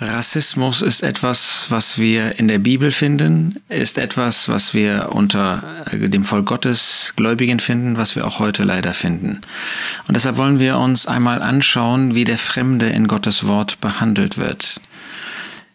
Rassismus ist etwas, was wir in der Bibel finden, ist etwas, was wir unter äh, dem Volk Gottes Gläubigen finden, was wir auch heute leider finden. Und deshalb wollen wir uns einmal anschauen, wie der Fremde in Gottes Wort behandelt wird.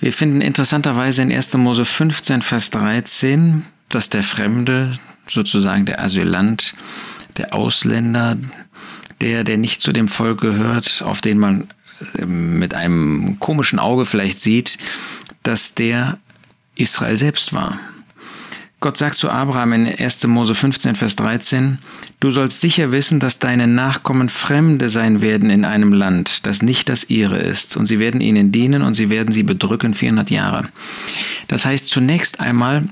Wir finden interessanterweise in 1. Mose 15, Vers 13, dass der Fremde, sozusagen der Asylant, der Ausländer, der, der nicht zu dem Volk gehört, auf den man mit einem komischen Auge vielleicht sieht, dass der Israel selbst war. Gott sagt zu Abraham in 1. Mose 15, Vers 13, Du sollst sicher wissen, dass deine Nachkommen Fremde sein werden in einem Land, das nicht das ihre ist, und sie werden ihnen dienen und sie werden sie bedrücken 400 Jahre. Das heißt, zunächst einmal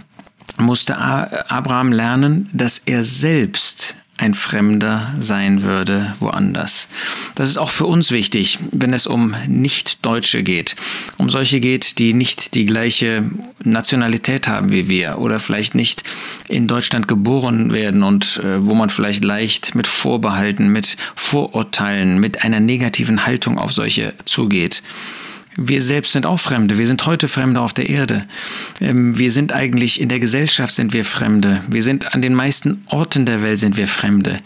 musste Abraham lernen, dass er selbst ein Fremder sein würde woanders. Das ist auch für uns wichtig, wenn es um Nicht-Deutsche geht, um solche geht, die nicht die gleiche Nationalität haben wie wir oder vielleicht nicht in Deutschland geboren werden und äh, wo man vielleicht leicht mit Vorbehalten, mit Vorurteilen, mit einer negativen Haltung auf solche zugeht. Wir selbst sind auch Fremde. Wir sind heute Fremde auf der Erde. Ähm, wir sind eigentlich in der Gesellschaft sind wir Fremde. Wir sind an den meisten Orten der Welt sind wir Fremde.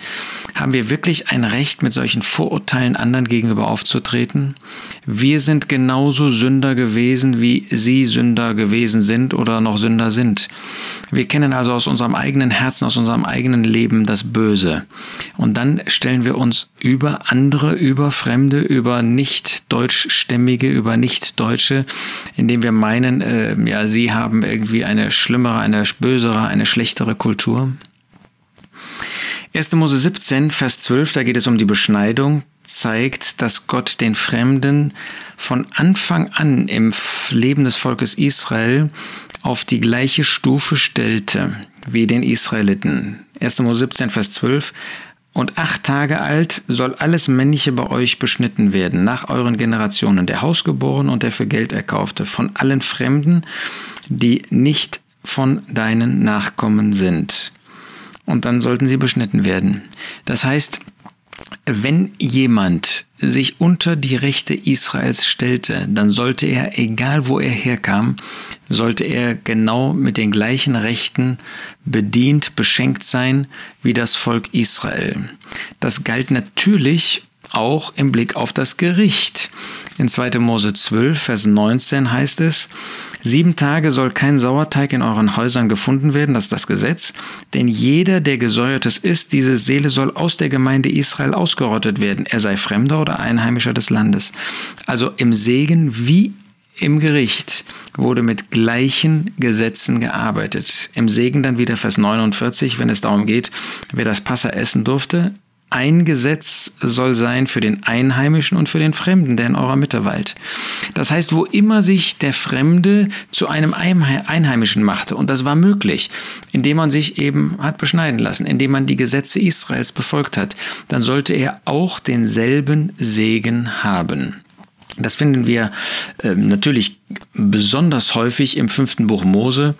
Haben wir wirklich ein Recht, mit solchen Vorurteilen anderen gegenüber aufzutreten? Wir sind genauso Sünder gewesen, wie Sie Sünder gewesen sind oder noch Sünder sind. Wir kennen also aus unserem eigenen Herzen, aus unserem eigenen Leben das Böse. Und dann stellen wir uns über andere, über Fremde, über nicht deutschstämmige, über nicht-Deutsche, indem wir meinen, äh, ja, sie haben irgendwie eine schlimmere, eine bösere, eine schlechtere Kultur. 1. Mose 17, Vers 12, da geht es um die Beschneidung, zeigt, dass Gott den Fremden von Anfang an im Leben des Volkes Israel auf die gleiche Stufe stellte wie den Israeliten. 1. Mose 17, Vers 12. Und acht Tage alt soll alles Männliche bei euch beschnitten werden, nach euren Generationen, der Hausgeborene und der für Geld erkaufte, von allen Fremden, die nicht von deinen Nachkommen sind. Und dann sollten sie beschnitten werden. Das heißt, wenn jemand sich unter die Rechte Israels stellte, dann sollte er, egal wo er herkam, sollte er genau mit den gleichen Rechten bedient, beschenkt sein wie das Volk Israel. Das galt natürlich auch im Blick auf das Gericht. In 2. Mose 12, Vers 19 heißt es, Sieben Tage soll kein Sauerteig in euren Häusern gefunden werden, das ist das Gesetz, denn jeder, der gesäuertes ist, diese Seele soll aus der Gemeinde Israel ausgerottet werden, er sei Fremder oder Einheimischer des Landes. Also im Segen wie im Gericht wurde mit gleichen Gesetzen gearbeitet. Im Segen dann wieder Vers 49, wenn es darum geht, wer das Passa essen durfte, ein Gesetz soll sein für den Einheimischen und für den Fremden, der in eurer Mitte weilt. Das heißt, wo immer sich der Fremde zu einem Einheimischen machte, und das war möglich, indem man sich eben hat beschneiden lassen, indem man die Gesetze Israels befolgt hat, dann sollte er auch denselben Segen haben. Das finden wir äh, natürlich besonders häufig im fünften Buch Mose,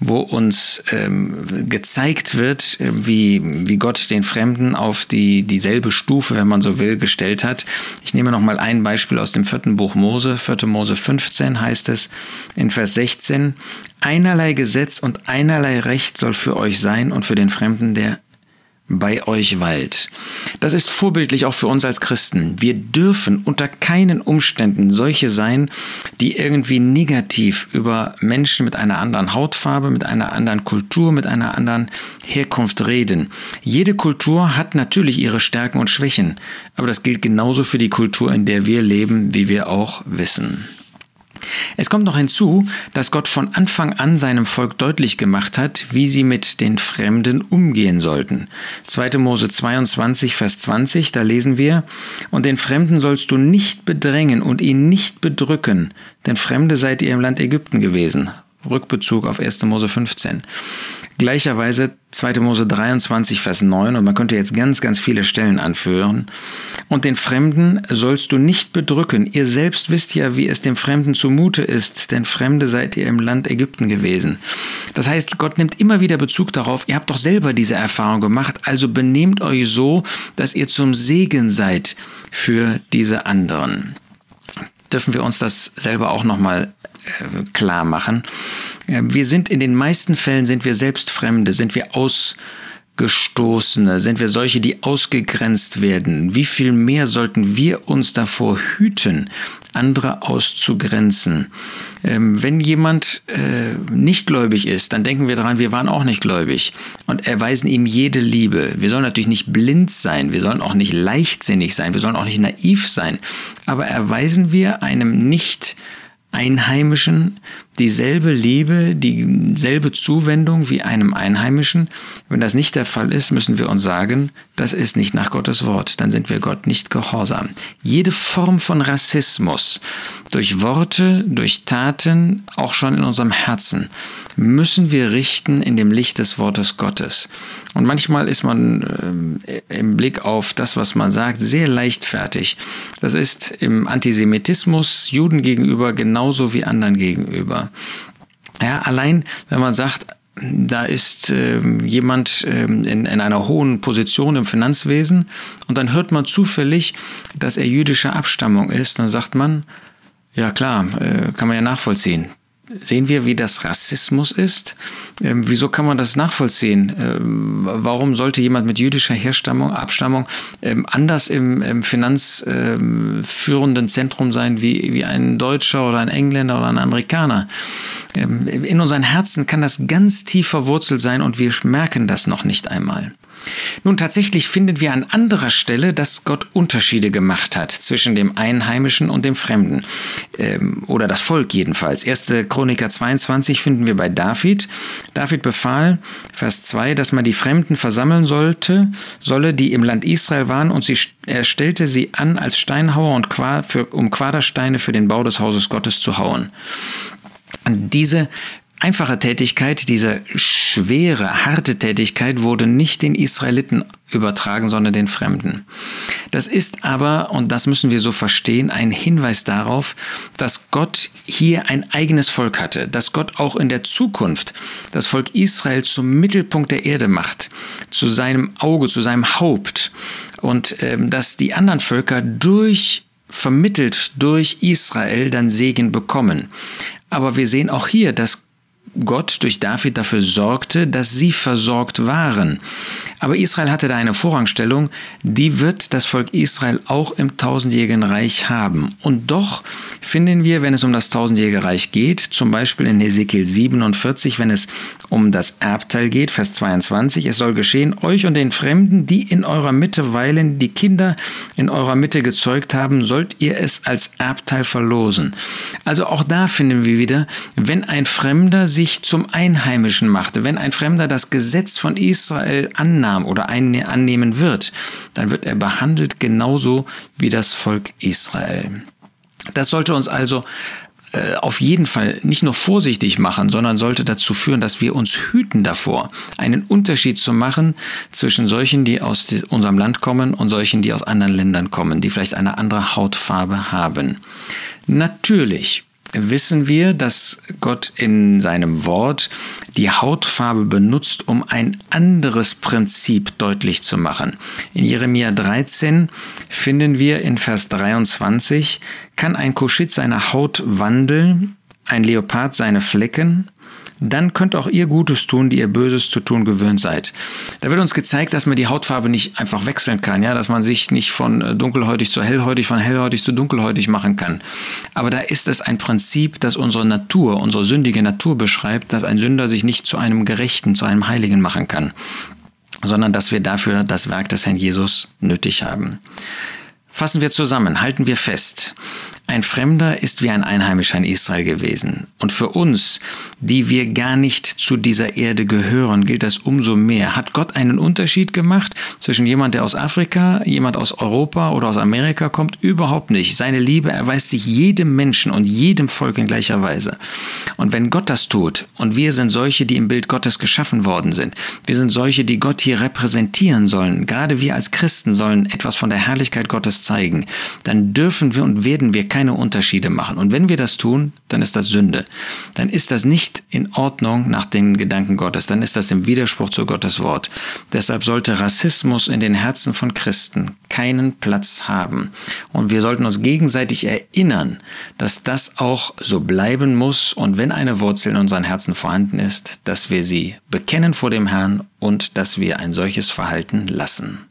wo uns ähm, gezeigt wird, äh, wie, wie Gott den Fremden auf die, dieselbe Stufe, wenn man so will, gestellt hat. Ich nehme noch mal ein Beispiel aus dem vierten Buch Mose, 4. Mose 15 heißt es in Vers 16, einerlei Gesetz und einerlei Recht soll für euch sein und für den Fremden, der bei euch weilt. Das ist vorbildlich auch für uns als Christen. Wir dürfen unter keinen Umständen solche sein, die irgendwie negativ über Menschen mit einer anderen Hautfarbe, mit einer anderen Kultur, mit einer anderen Herkunft reden. Jede Kultur hat natürlich ihre Stärken und Schwächen, aber das gilt genauso für die Kultur, in der wir leben, wie wir auch wissen. Es kommt noch hinzu, dass Gott von Anfang an seinem Volk deutlich gemacht hat, wie sie mit den Fremden umgehen sollten. 2. Mose 22, Vers 20, da lesen wir, Und den Fremden sollst du nicht bedrängen und ihn nicht bedrücken, denn Fremde seid ihr im Land Ägypten gewesen. Rückbezug auf 1. Mose 15. Gleicherweise 2. Mose 23, Vers 9, und man könnte jetzt ganz, ganz viele Stellen anführen. Und den Fremden sollst du nicht bedrücken. Ihr selbst wisst ja, wie es dem Fremden zumute ist, denn Fremde seid ihr im Land Ägypten gewesen. Das heißt, Gott nimmt immer wieder Bezug darauf, ihr habt doch selber diese Erfahrung gemacht, also benehmt euch so, dass ihr zum Segen seid für diese anderen. dürfen wir uns das selber auch nochmal klar machen. Wir sind in den meisten Fällen sind wir selbst Fremde, sind wir aus Gestoßene, sind wir solche, die ausgegrenzt werden. Wie viel mehr sollten wir uns davor hüten, andere auszugrenzen? Ähm, wenn jemand äh, nicht gläubig ist, dann denken wir daran, wir waren auch nicht gläubig und erweisen ihm jede Liebe. Wir sollen natürlich nicht blind sein, wir sollen auch nicht leichtsinnig sein, wir sollen auch nicht naiv sein, aber erweisen wir einem nicht Einheimischen dieselbe Liebe, dieselbe Zuwendung wie einem Einheimischen. Wenn das nicht der Fall ist, müssen wir uns sagen, das ist nicht nach Gottes Wort, dann sind wir Gott nicht gehorsam. Jede Form von Rassismus, durch Worte, durch Taten, auch schon in unserem Herzen, müssen wir richten in dem Licht des Wortes Gottes. Und manchmal ist man äh, im Blick auf das, was man sagt, sehr leichtfertig. Das ist im Antisemitismus Juden gegenüber genauso wie anderen gegenüber. Ja, allein wenn man sagt, da ist äh, jemand äh, in, in einer hohen Position im Finanzwesen und dann hört man zufällig, dass er jüdischer Abstammung ist, dann sagt man, ja klar, äh, kann man ja nachvollziehen sehen wir, wie das Rassismus ist. Ähm, wieso kann man das nachvollziehen? Ähm, warum sollte jemand mit jüdischer Herstammung, Abstammung ähm, anders im, im finanzführenden Zentrum sein wie, wie ein Deutscher oder ein Engländer oder ein Amerikaner? Ähm, in unseren Herzen kann das ganz tief verwurzelt sein und wir merken das noch nicht einmal. Nun tatsächlich finden wir an anderer Stelle, dass Gott Unterschiede gemacht hat zwischen dem Einheimischen und dem Fremden. Ähm, oder das Volk jedenfalls. 1. Chroniker 22 finden wir bei David. David befahl, Vers 2, dass man die Fremden versammeln sollte, solle, die im Land Israel waren, und sie, er stellte sie an als Steinhauer und für, um Quadersteine für den Bau des Hauses Gottes zu hauen. Diese einfache Tätigkeit, diese schwere, harte Tätigkeit wurde nicht den Israeliten übertragen, sondern den Fremden. Das ist aber, und das müssen wir so verstehen, ein Hinweis darauf, dass Gott hier ein eigenes Volk hatte, dass Gott auch in der Zukunft das Volk Israel zum Mittelpunkt der Erde macht, zu seinem Auge, zu seinem Haupt und äh, dass die anderen Völker durch vermittelt durch Israel dann Segen bekommen. Aber wir sehen auch hier, dass Gott durch David dafür sorgte, dass sie versorgt waren. Aber Israel hatte da eine Vorrangstellung, die wird das Volk Israel auch im tausendjährigen Reich haben. Und doch finden wir, wenn es um das tausendjährige Reich geht, zum Beispiel in Hesekiel 47, wenn es um das Erbteil geht, Vers 22, es soll geschehen, euch und den Fremden, die in eurer Mitte weilen, die Kinder in eurer Mitte gezeugt haben, sollt ihr es als Erbteil verlosen. Also auch da finden wir wieder, wenn ein Fremder sich zum Einheimischen machte, wenn ein Fremder das Gesetz von Israel annahm oder annehmen wird, dann wird er behandelt genauso wie das Volk Israel. Das sollte uns also äh, auf jeden Fall nicht nur vorsichtig machen, sondern sollte dazu führen, dass wir uns hüten davor, einen Unterschied zu machen zwischen solchen, die aus unserem Land kommen und solchen, die aus anderen Ländern kommen, die vielleicht eine andere Hautfarbe haben. Natürlich wissen wir, dass Gott in seinem Wort die Hautfarbe benutzt, um ein anderes Prinzip deutlich zu machen. In Jeremia 13 finden wir in Vers 23, kann ein Kuschit seine Haut wandeln, ein Leopard seine Flecken, dann könnt auch ihr Gutes tun, die ihr Böses zu tun gewöhnt seid. Da wird uns gezeigt, dass man die Hautfarbe nicht einfach wechseln kann, ja, dass man sich nicht von äh, dunkelhäutig zu hellhäutig, von hellhäutig zu dunkelhäutig machen kann. Aber da ist es ein Prinzip, das unsere Natur, unsere sündige Natur beschreibt, dass ein Sünder sich nicht zu einem Gerechten, zu einem Heiligen machen kann, sondern dass wir dafür das Werk des Herrn Jesus nötig haben. Fassen wir zusammen, halten wir fest. Ein Fremder ist wie ein Einheimischer in Israel gewesen. Und für uns, die wir gar nicht zu dieser Erde gehören, gilt das umso mehr. Hat Gott einen Unterschied gemacht zwischen jemand, der aus Afrika, jemand aus Europa oder aus Amerika kommt? Überhaupt nicht. Seine Liebe erweist sich jedem Menschen und jedem Volk in gleicher Weise. Und wenn Gott das tut, und wir sind solche, die im Bild Gottes geschaffen worden sind, wir sind solche, die Gott hier repräsentieren sollen, gerade wir als Christen sollen etwas von der Herrlichkeit Gottes zeigen, dann dürfen wir und werden wir keine Unterschiede machen. Und wenn wir das tun, dann ist das Sünde. Dann ist das nicht in Ordnung nach den Gedanken Gottes. Dann ist das im Widerspruch zu Gottes Wort. Deshalb sollte Rassismus in den Herzen von Christen keinen Platz haben. Und wir sollten uns gegenseitig erinnern, dass das auch so bleiben muss und wenn eine Wurzel in unseren Herzen vorhanden ist, dass wir sie bekennen vor dem Herrn und dass wir ein solches Verhalten lassen.